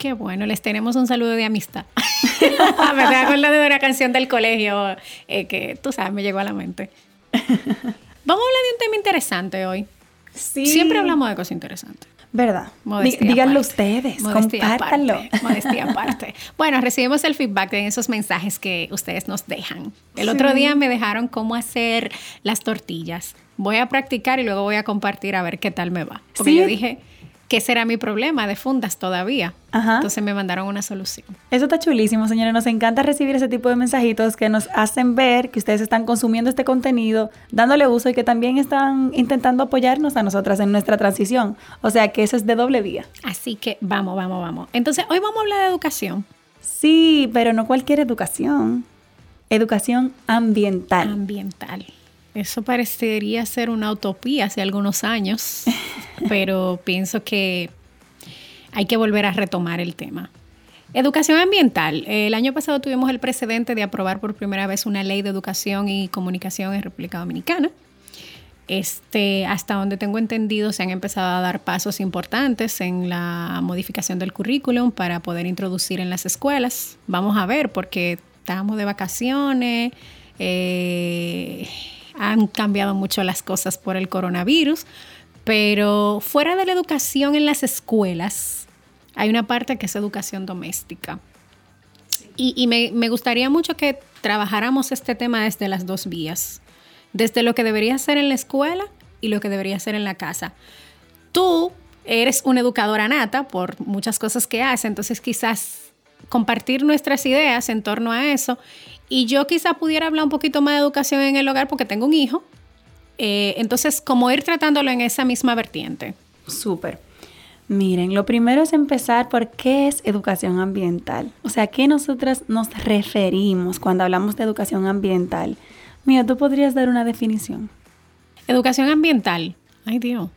Qué bueno, les tenemos un saludo de amistad. me estoy acordando de una canción del colegio eh, que tú sabes, me llegó a la mente. Vamos a hablar de un tema interesante hoy. Sí. Siempre hablamos de cosas interesantes. ¿Verdad? Modestia díganlo aparte. ustedes, Modestia compártanlo. aparte, modestia aparte. Bueno, recibimos el feedback de esos mensajes que ustedes nos dejan. El Sí. otro día me dejaron cómo hacer las tortillas. Voy a practicar y luego voy a compartir a ver qué tal me va. Porque Sí. yo dije, ¿qué será mi problema de fundas todavía? Ajá. Entonces me mandaron una solución. Eso está chulísimo, señores. Nos encanta recibir ese tipo de mensajitos que nos hacen ver que ustedes están consumiendo este contenido, dándole uso y que también están intentando apoyarnos a nosotras en nuestra transición. O sea que eso es de doble vía. Así que vamos, vamos, vamos. Entonces, hoy vamos a hablar de educación Sí, pero no cualquier educación. Educación ambiental. ambiental. Eso parecería ser una utopía hace algunos años, pero pienso que hay que volver a retomar el tema. Educación ambiental. El año pasado tuvimos el precedente de aprobar por primera vez una ley de educación y comunicación en República Dominicana. Este, hasta donde tengo entendido, se han empezado a dar pasos importantes en la modificación del currículum para poder introducir en las escuelas. Vamos a ver, porque estábamos de vacaciones, eh, han cambiado mucho las cosas por el coronavirus, pero fuera de la educación en las escuelas, hay una parte que es educación doméstica. Y, me, me gustaría mucho que trabajáramos este tema desde las dos vías, desde lo que debería ser en la escuela y lo que debería ser en la casa. Tú eres una educadora nata por muchas cosas que haces, entonces quizás compartir nuestras ideas en torno a eso. Y yo quizás pudiera hablar un poquito más de educación en el hogar porque tengo un hijo. Eh, entonces, como ir tratándolo en esa misma vertiente. Súper. Miren, lo primero es empezar por qué es educación ambiental. O sea, ¿a qué nosotras nos referimos cuando hablamos de educación ambiental? Mira, tú podrías dar una definición. Educación ambiental. Ay Dios.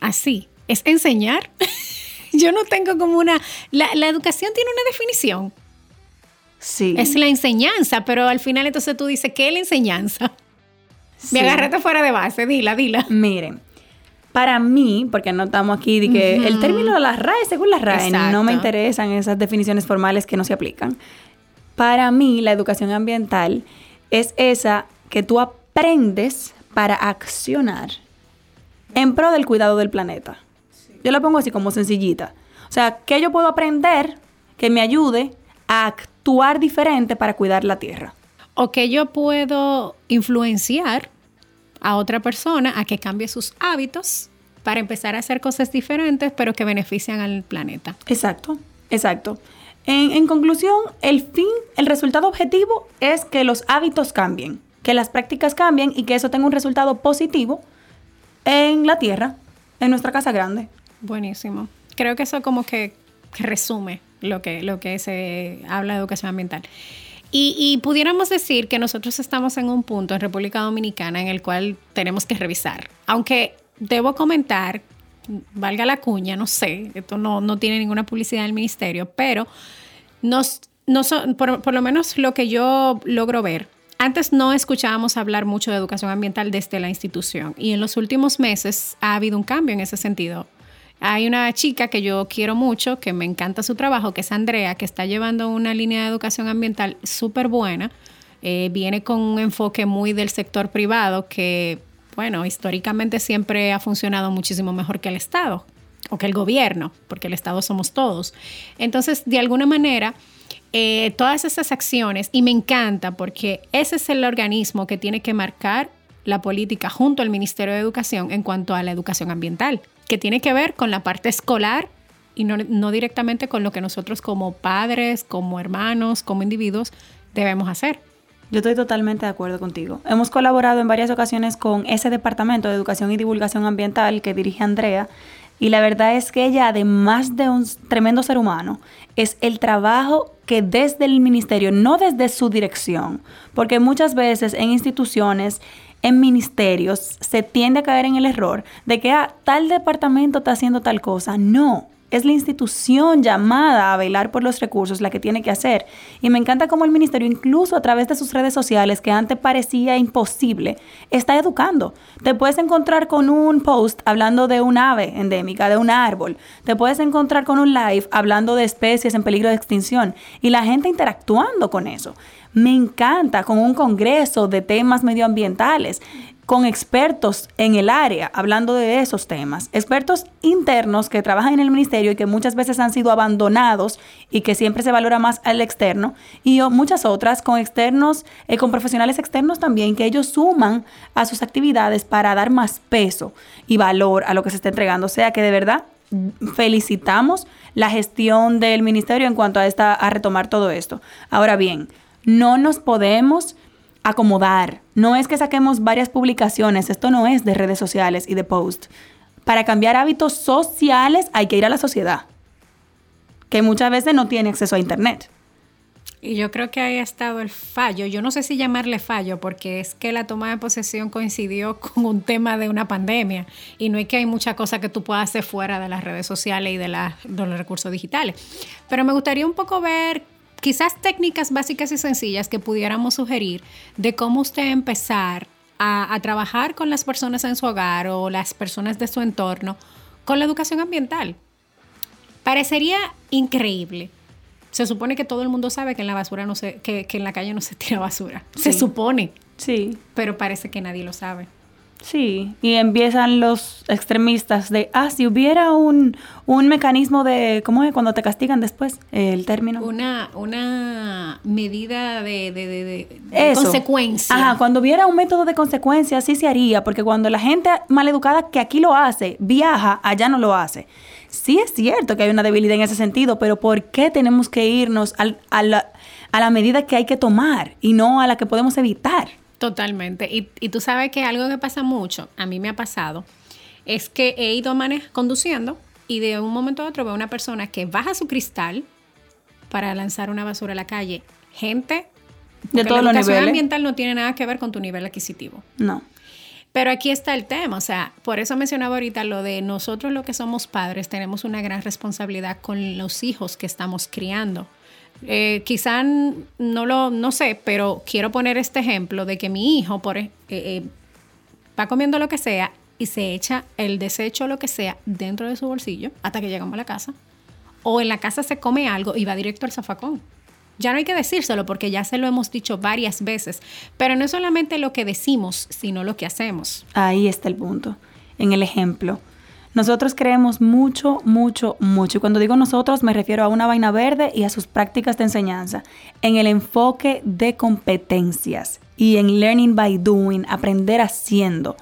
Así. Es enseñar. Yo no tengo como una... La, la educación tiene una definición. Sí. Es la enseñanza, pero al final entonces tú dices, ¿qué es la enseñanza? Sí. Me agarraste fuera de base. Dila, dila. Miren, para mí, porque no estamos aquí de que el término de la RAE, según la RAE, Exacto. no me interesan esas definiciones formales que no se aplican. Para mí, la educación ambiental es esa que tú aprendes para accionar en pro del cuidado del planeta. Yo la pongo así como sencillita. O sea, que yo puedo aprender que me ayude a actuar diferente para cuidar la tierra. O que yo puedo influenciar a otra persona a que cambie sus hábitos para empezar a hacer cosas diferentes, pero que benefician al planeta. Exacto, exacto. En, en conclusión, el fin, el resultado objetivo es que los hábitos cambien, que las prácticas cambien y que eso tenga un resultado positivo en la tierra, en nuestra casa grande. Buenísimo. Creo que eso como que resume lo que, lo que se habla de educación ambiental. Y, pudiéramos decir que nosotros estamos en un punto en República Dominicana en el cual tenemos que revisar. Aunque debo comentar, valga la cuña, no sé, esto no, no tiene ninguna publicidad del ministerio, pero nos, no so- por, por lo menos lo que yo logro ver, antes no escuchábamos hablar mucho de educación ambiental desde la institución y en los últimos meses ha habido un cambio en ese sentido. Hay una chica que yo quiero mucho, que me encanta su trabajo, que es Andrea, que está llevando una línea de educación ambiental súper buena. Eh, viene con un enfoque muy del sector privado que, bueno, históricamente siempre ha funcionado muchísimo mejor que el Estado o que el gobierno, porque el Estado somos todos. Entonces, de alguna manera, eh, todas esas acciones, y me encanta porque ese es el organismo que tiene que marcar la política junto al Ministerio de Educación en cuanto a la educación ambiental, que tiene que ver con la parte escolar y no, no directamente con lo que nosotros como padres, como hermanos, como individuos debemos hacer. Yo estoy totalmente de acuerdo contigo. Hemos colaborado en varias ocasiones con ese departamento de educación y divulgación ambiental que dirige Andrea. Y la verdad es que ella, además de un tremendo ser humano, es el trabajo que desde el ministerio, no desde su dirección, porque muchas veces en instituciones, en ministerios, se tiende a caer en el error de que ah, tal departamento está haciendo tal cosa. No, es la institución llamada a velar por los recursos la que tiene que hacer. Y me encanta cómo el ministerio, incluso a través de sus redes sociales, que antes parecía imposible, está educando. Te puedes encontrar con un post hablando de un ave endémica, de un árbol. Te puedes encontrar con un live hablando de especies en peligro de extinción. Y la gente interactuando con eso. Me encanta con un congreso de temas medioambientales con expertos en el área hablando de esos temas, expertos internos que trabajan en el ministerio y que muchas veces han sido abandonados y que siempre se valora más al externo, y muchas otras con externos, eh, con profesionales externos también, que ellos suman a sus actividades para dar más peso y valor a lo que se está entregando. O sea que de verdad felicitamos la gestión del ministerio en cuanto a, esta, a retomar todo esto. Ahora bien, no nos podemos acomodar. No es que saquemos varias publicaciones, esto no es de redes sociales y de post. Para cambiar hábitos sociales hay que ir a la sociedad, que muchas veces no tiene acceso a Internet. Y yo creo que ahí ha estado el fallo. Yo no sé si llamarle fallo, porque es que la toma de posesión coincidió con un tema de una pandemia. Y no es que hay mucha cosa que tú puedas hacer fuera de las redes sociales y de, de los recursos digitales. Pero me gustaría un poco ver quizás técnicas básicas y sencillas que pudiéramos sugerir de cómo usted empezar a, trabajar con las personas en su hogar o las personas de su entorno con la educación ambiental. Parecería increíble. Se supone que todo el mundo sabe que en la basura no se, que, en la calle no se tira basura. Se supone. Sí. Pero parece que nadie lo sabe. Sí, y empiezan los extremistas de, ah, si hubiera un, mecanismo de, ¿cómo es cuando te castigan después? El término. Una, una medida de, de, consecuencia. Ajá, cuando hubiera un método de consecuencia, sí se haría, porque cuando la gente maleducada que aquí lo hace, viaja, allá no lo hace. Sí es cierto que hay una debilidad en ese sentido, pero ¿por qué tenemos que irnos a, la, a la medida que hay que tomar y no a la que podemos evitar? Totalmente. Y, y, tú sabes que algo que pasa mucho, a mí me ha pasado, es que he ido conduciendo y de un momento a otro veo una persona que baja su cristal para lanzar una basura a la calle. Gente de todos la los niveles. ambiental no tiene nada que ver con tu nivel adquisitivo. No. Pero aquí está el tema, o sea, por eso mencionaba ahorita lo de nosotros lo que somos padres tenemos una gran responsabilidad con los hijos que estamos criando. Eh, quizá no lo, no sé, pero quiero poner este ejemplo de que mi hijo por, eh, eh, va comiendo lo que sea y se echa el desecho lo que sea dentro de su bolsillo hasta que llegamos a la casa. O en la casa se come algo y va directo al zafacón. Ya no hay que decírselo porque ya se lo hemos dicho varias veces, pero no es solamente lo que decimos, sino lo que hacemos. Ahí está el punto, en el ejemplo. Nosotros creemos mucho, mucho, mucho. Y cuando digo nosotros me refiero a una vaina verde y a sus prácticas de enseñanza, en el enfoque de competencias y en learning by doing, aprender haciendo.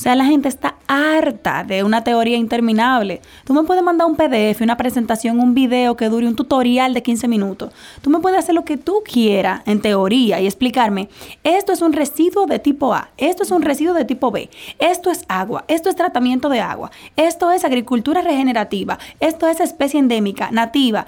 O sea, la gente está harta de una teoría interminable. Tú me puedes mandar un PDF, una presentación, un video que dure un tutorial de 15 minutos. Tú me puedes hacer lo que tú quieras en teoría y explicarme, esto es un residuo de tipo A, esto es un residuo de tipo B, esto es agua, esto es tratamiento de agua, esto es agricultura regenerativa, esto es especie endémica, nativa.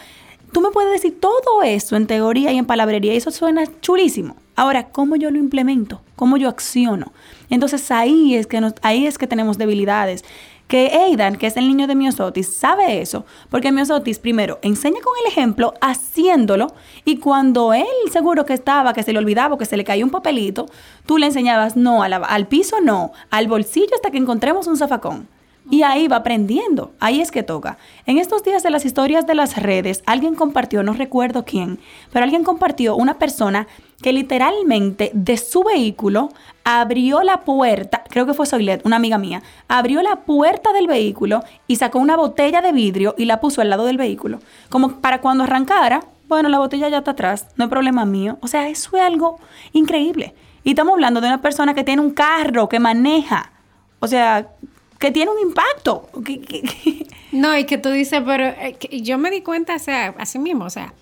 Tú me puedes decir todo eso en teoría y en palabrería y eso suena chulísimo. Ahora, ¿cómo yo lo implemento? ¿Cómo yo acciono? Entonces ahí es que, ahí es que tenemos debilidades. Que Aidan, que es el niño de Miosotis, sabe eso, porque Miosotis primero enseña con el ejemplo haciéndolo y cuando él seguro que estaba, que se le olvidaba, que se le cayó un papelito, tú le enseñabas no, al piso no, al bolsillo hasta que encontremos un zafacón. Y ahí va aprendiendo, ahí es que toca. En estos días de las historias de las redes, alguien compartió, no recuerdo quién, pero alguien compartió una persona que literalmente de su vehículo abrió la puerta, creo que fue Soilet, una amiga mía, abrió la puerta del vehículo y sacó una botella de vidrio y la puso al lado del vehículo. Como para cuando arrancara, bueno, la botella ya está atrás, no hay problema mío. O sea, eso es algo increíble. Y estamos hablando de una persona que tiene un carro, que maneja. O sea, que tiene un impacto. No, y que tú dices, pero eh, yo me di cuenta, o sea, así mismo, o sea,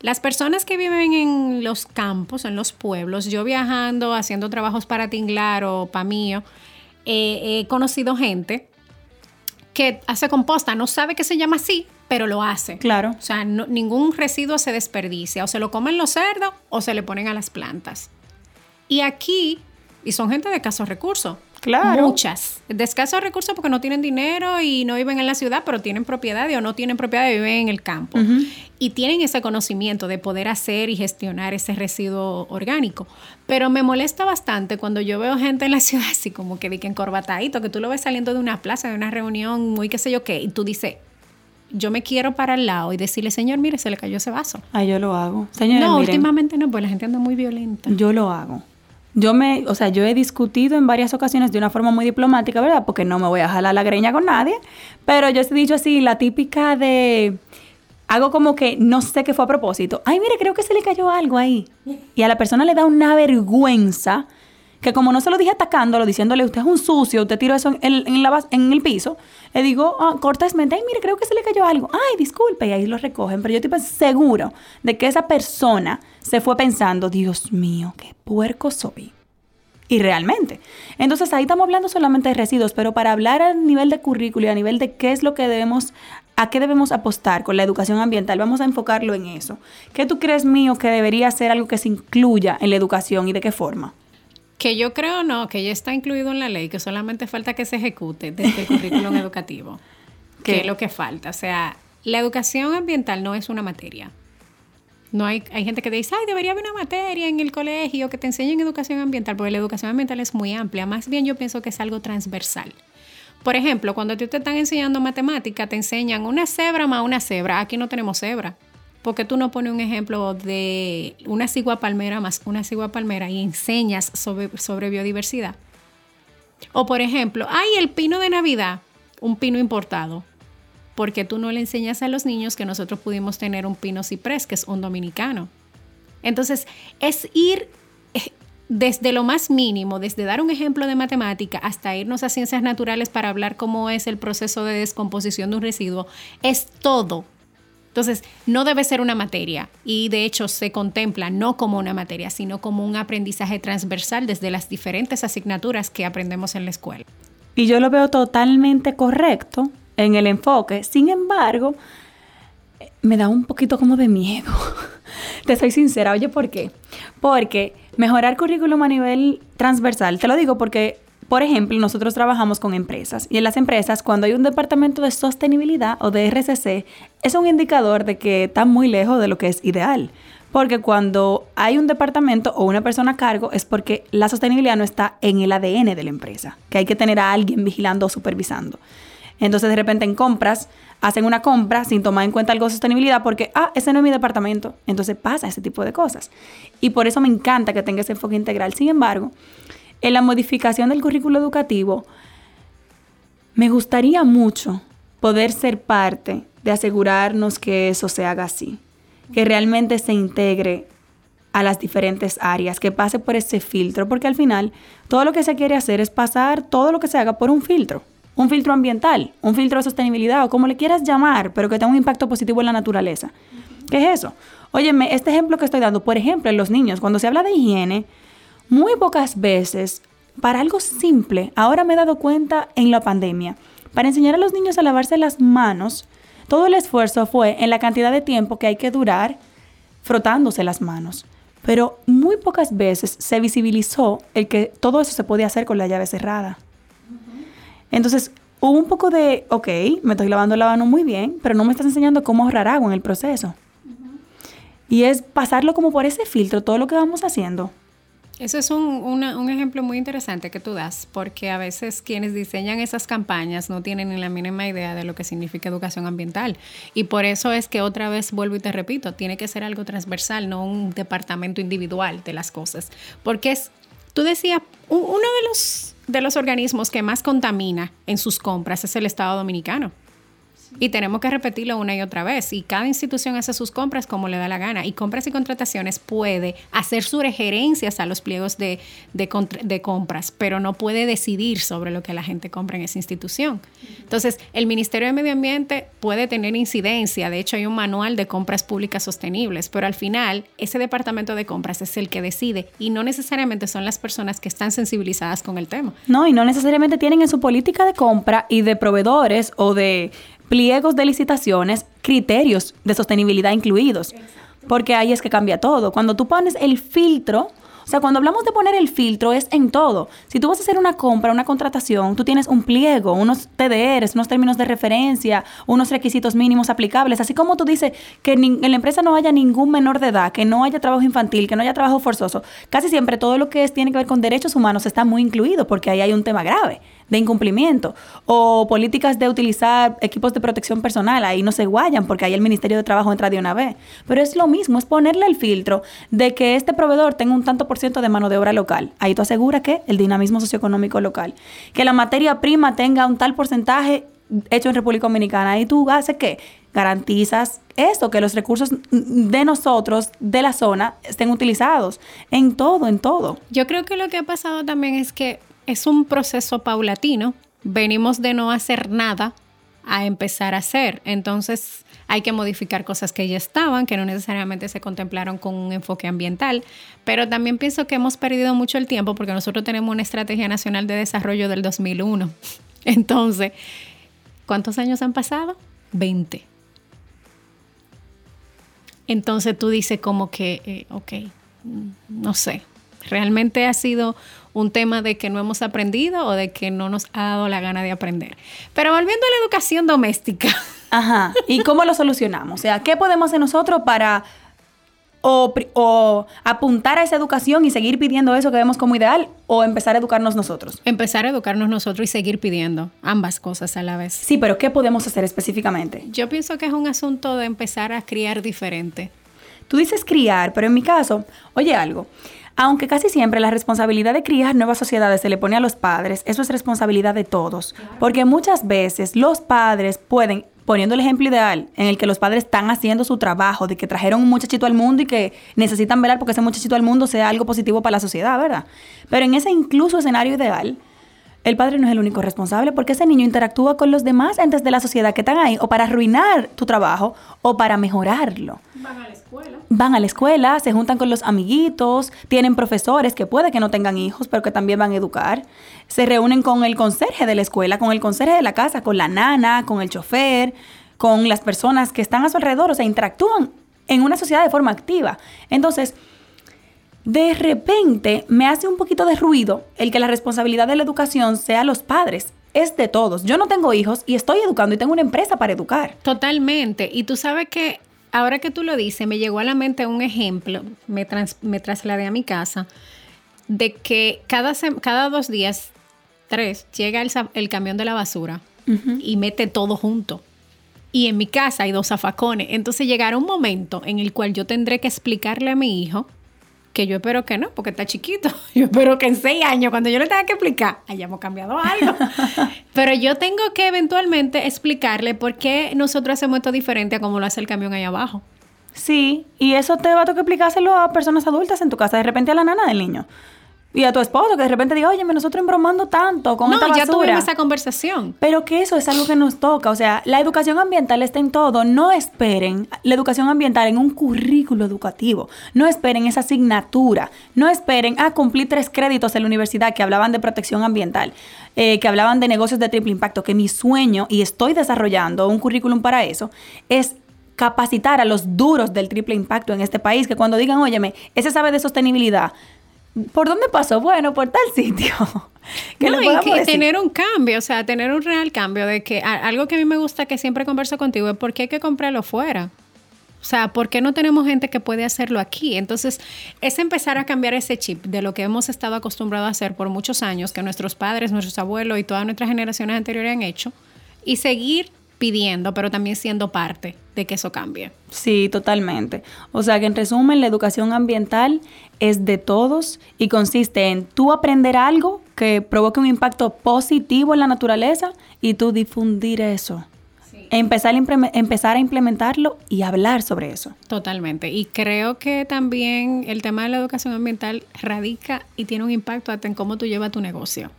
las personas que viven en los campos, en los pueblos, yo viajando, haciendo trabajos para Tinglar o para mío, he conocido gente que hace composta, no sabe que se llama así, pero lo hace. Claro. O sea, ningún residuo se desperdicia, o se lo comen los cerdos o se le ponen a las plantas. Y aquí, y son gente de escasos recursos. Claro. Muchas. De escasos recursos porque no tienen dinero y no viven en la ciudad, pero tienen propiedad o no tienen propiedad y viven en el campo. Y tienen ese conocimiento de poder hacer y gestionar ese residuo orgánico. Pero me molesta bastante cuando yo veo gente en la ciudad así como que en corbatadito, que tú lo ves saliendo de una plaza, de una reunión, muy qué sé yo qué, y tú dices, yo me quiero para el lado y decirle, señor, mire, se le cayó ese vaso. Ah, yo lo hago. Señor, no, últimamente no, pues la gente anda muy violenta. Yo lo hago. Yo me, o sea, yo he discutido en varias ocasiones de una forma muy diplomática, ¿verdad? Porque no me voy a jalar la greña con nadie. Pero yo he dicho así, la típica de hago como que no sé qué fue a propósito. Ay, mire, creo que se le cayó algo ahí. Y a la persona le da una vergüenza que como no se lo dije atacándolo, diciéndole, usted es un sucio, usted tiró eso en, el piso, le digo ah, cortésmente, ay, mire, creo que se le cayó algo. Ay, disculpe, y ahí lo recogen. Pero yo estoy seguro de que esa persona se fue pensando, Dios mío, qué puerco soy. Y realmente. Entonces ahí estamos hablando solamente de residuos, pero para hablar a nivel de currículo y a nivel de qué es lo que debemos, a qué debemos apostar con la educación ambiental, vamos a enfocarlo en eso. ¿Qué tú crees mío que debería ser algo que se incluya en la educación y de qué forma? Que yo creo no, que ya está incluido en la ley, que solamente falta que se ejecute desde el currículum educativo. ¿Qué? es lo que falta. O sea, la educación ambiental no es una materia. No hay, hay gente que dice, ay, debería haber una materia en el colegio que te enseñen educación ambiental, porque la educación ambiental es muy amplia. Más bien yo pienso que es algo transversal. Por ejemplo, cuando te están enseñando matemática, te enseñan una cebra más una cebra. Aquí no tenemos cebra. ¿Por qué tú no pones un ejemplo de una cigua palmera más una cigua palmera y enseñas sobre, sobre biodiversidad? O por ejemplo, hay el pino de Navidad, un pino importado. ¿Por qué tú no le enseñas a los niños que nosotros pudimos tener un pino ciprés, que es un dominicano? Entonces, es ir eh, desde lo más mínimo, desde dar un ejemplo de matemática hasta irnos a ciencias naturales para hablar cómo es el proceso de descomposición de un residuo, es todo entonces, no debe ser una materia y de hecho se contempla no como una materia, sino como un aprendizaje transversal desde las diferentes asignaturas que aprendemos en la escuela. Y yo lo veo totalmente correcto en el enfoque. Sin embargo, me da un poquito como de miedo. te soy sincera. Oye, ¿por qué? Porque mejorar currículum a nivel transversal, te lo digo porque por ejemplo, nosotros trabajamos con empresas y en las empresas cuando hay un departamento de sostenibilidad o de RCC es un indicador de que está muy lejos de lo que es ideal. Porque cuando hay un departamento o una persona a cargo es porque la sostenibilidad no está en el ADN de la empresa, que hay que tener a alguien vigilando o supervisando. Entonces de repente en compras hacen una compra sin tomar en cuenta algo de sostenibilidad porque, ah, ese no es mi departamento. Entonces pasa ese tipo de cosas. Y por eso me encanta que tenga ese enfoque integral. Sin embargo, en la modificación del currículo educativo, me gustaría mucho poder ser parte de asegurarnos que eso se haga así, que realmente se integre a las diferentes áreas, que pase por ese filtro, porque al final todo lo que se quiere hacer es pasar todo lo que se haga por un filtro, un filtro ambiental, un filtro de sostenibilidad o como le quieras llamar, pero que tenga un impacto positivo en la naturaleza. ¿Qué es eso? Óyeme, este ejemplo que estoy dando, por ejemplo, en los niños, cuando se habla de higiene, muy pocas veces, para algo simple, ahora me he dado cuenta en la pandemia, para enseñar a los niños a lavarse las manos, todo el esfuerzo fue en la cantidad de tiempo que hay que durar frotándose las manos. Pero muy pocas veces se visibilizó el que todo eso se podía hacer con la llave cerrada. Entonces, hubo un poco de, ok, me estoy lavando la mano muy bien, pero no me estás enseñando cómo ahorrar agua en el proceso. Y es pasarlo como por ese filtro, todo lo que vamos haciendo. Eso es un, ejemplo muy interesante que tú das, porque a veces quienes diseñan esas campañas no tienen ni la mínima idea de lo que significa educación ambiental. Y por eso es que otra vez vuelvo y te repito, tiene que ser algo transversal, no un departamento individual de las cosas. Porque es, tú decías, uno de los, de los organismos que más contamina en sus compras es el Estado Dominicano. Y tenemos que repetirlo una y otra vez. Y cada institución hace sus compras como le da la gana. Y compras y contrataciones puede hacer sugerencias a los pliegos de, de, compras, pero no puede decidir sobre lo que la gente compra en esa institución. Entonces, el Ministerio de Medio Ambiente puede tener incidencia. De hecho, hay un manual de compras públicas sostenibles, pero al final, ese departamento de compras es el que decide y no necesariamente son las personas que están sensibilizadas con el tema. No, y no necesariamente tienen en su política de compra y de proveedores o de pliegos de licitaciones, criterios de sostenibilidad incluidos. Porque ahí es que cambia todo. Cuando tú pones el filtro, o sea, cuando hablamos de poner el filtro es en todo. Si tú vas a hacer una compra, una contratación, tú tienes un pliego, unos TDRs, unos términos de referencia, unos requisitos mínimos aplicables, así como tú dices que en la empresa no haya ningún menor de edad, que no haya trabajo infantil, que no haya trabajo forzoso. Casi siempre todo lo que es, tiene que ver con derechos humanos está muy incluido porque ahí hay un tema grave de incumplimiento. O políticas de utilizar equipos de protección personal, ahí no se guayan porque ahí el Ministerio de Trabajo entra de una vez. Pero es lo mismo, es ponerle el filtro de que este proveedor tenga un tanto por ciento de mano de obra local. Ahí tú aseguras que el dinamismo socioeconómico local. Que la materia prima tenga un tal porcentaje hecho en República Dominicana. Ahí tú haces qué? Garantizas esto, que los recursos de nosotros, de la zona, estén utilizados en todo, en todo. Yo creo que lo que ha pasado también es que es un proceso paulatino. Venimos de no hacer nada a empezar a hacer. Entonces hay que modificar cosas que ya estaban, que no necesariamente se contemplaron con un enfoque ambiental. Pero también pienso que hemos perdido mucho el tiempo porque nosotros tenemos una estrategia nacional de desarrollo del 2001. Entonces, ¿cuántos años han pasado? 20. Entonces tú dices como que, eh, ok, no sé, realmente ha sido un tema de que no hemos aprendido o de que no nos ha dado la gana de aprender. Pero volviendo a la educación doméstica. Ajá. ¿Y cómo lo solucionamos? O sea, ¿qué podemos hacer nosotros para o, apuntar a esa educación y seguir pidiendo eso que vemos como ideal o empezar a educarnos nosotros? Empezar a educarnos nosotros y seguir pidiendo ambas cosas a la vez. Sí, pero ¿qué podemos hacer específicamente? Yo pienso que es un asunto de empezar a criar diferente. Tú dices criar, pero en mi caso, oye algo, aunque casi siempre la responsabilidad de criar nuevas sociedades se le pone a los padres, eso es responsabilidad de todos. Porque muchas veces los padres pueden, poniendo el ejemplo ideal, en el que los padres están haciendo su trabajo, de que trajeron un muchachito al mundo y que necesitan velar porque ese muchachito al mundo sea algo positivo para la sociedad, ¿verdad? Pero en ese incluso escenario ideal, el padre no es el único responsable porque ese niño interactúa con los demás entes de la sociedad que están ahí o para arruinar tu trabajo o para mejorarlo. Van a la escuela. Van a la escuela, se juntan con los amiguitos, tienen profesores que puede que no tengan hijos, pero que también van a educar. Se reúnen con el conserje de la escuela, con el conserje de la casa, con la nana, con el chofer, con las personas que están a su alrededor, o sea, interactúan en una sociedad de forma activa. Entonces, de repente me hace un poquito de ruido el que la responsabilidad de la educación sea los padres. Es de todos. Yo no tengo hijos y estoy educando y tengo una empresa para educar. Totalmente. Y tú sabes que ahora que tú lo dices, me llegó a la mente un ejemplo, me, me trasladé a mi casa, de que cada, cada dos días, tres, llega el, camión de la basura y mete todo junto. Y en mi casa hay dos zafacones. Entonces llegará un momento en el cual yo tendré que explicarle a mi hijo que yo espero que no, porque está chiquito. Yo espero que en seis años, cuando yo le tenga que explicar, hayamos cambiado algo. Pero yo tengo que eventualmente explicarle por qué nosotros hacemos esto diferente a como lo hace el camión ahí abajo. Sí, y eso te va a tocar explicárselo a personas adultas en tu casa, de repente a la nana del niño. Y a tu esposo que de repente diga, oye, nosotros embromando tanto con esta basura. ya tuvimos esa conversación. Pero que eso es algo que nos toca. O sea, la educación ambiental está en todo. No esperen la educación ambiental en un currículo educativo. No esperen esa asignatura. No esperen a cumplir tres créditos en la universidad que hablaban de protección ambiental, eh, que hablaban de negocios de triple impacto. Que mi sueño, y estoy desarrollando un currículum para eso, es capacitar a los duros del triple impacto en este país. Que cuando digan, óyeme, ese sabe de sostenibilidad ¿Por dónde pasó? Bueno, por tal sitio. que no, y que tener un cambio, o sea, tener un real cambio de que algo que a mí me gusta que siempre converso contigo es por qué hay que comprarlo fuera. O sea, ¿por qué no tenemos gente que puede hacerlo aquí? Entonces, es empezar a cambiar ese chip de lo que hemos estado acostumbrados a hacer por muchos años, que nuestros padres, nuestros abuelos y todas nuestras generaciones anteriores han hecho, y seguir pidiendo, pero también siendo parte de que eso cambie. Sí, totalmente. O sea que en resumen, la educación ambiental es de todos y consiste en tú aprender algo que provoque un impacto positivo en la naturaleza y tú difundir eso. Empezar a, empezar a implementarlo y hablar sobre eso. Totalmente. Y creo que también el tema de la educación ambiental radica y tiene un impacto hasta en cómo tú llevas tu negocio.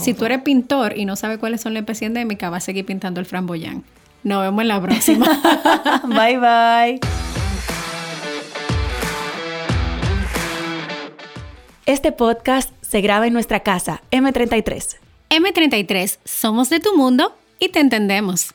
Si tú eres pintor y no sabes cuáles son las especies endémicas, vas a seguir pintando el framboyán. Nos vemos en la próxima. bye bye. Este podcast se graba en nuestra casa, M33. M33, somos de tu mundo y te entendemos.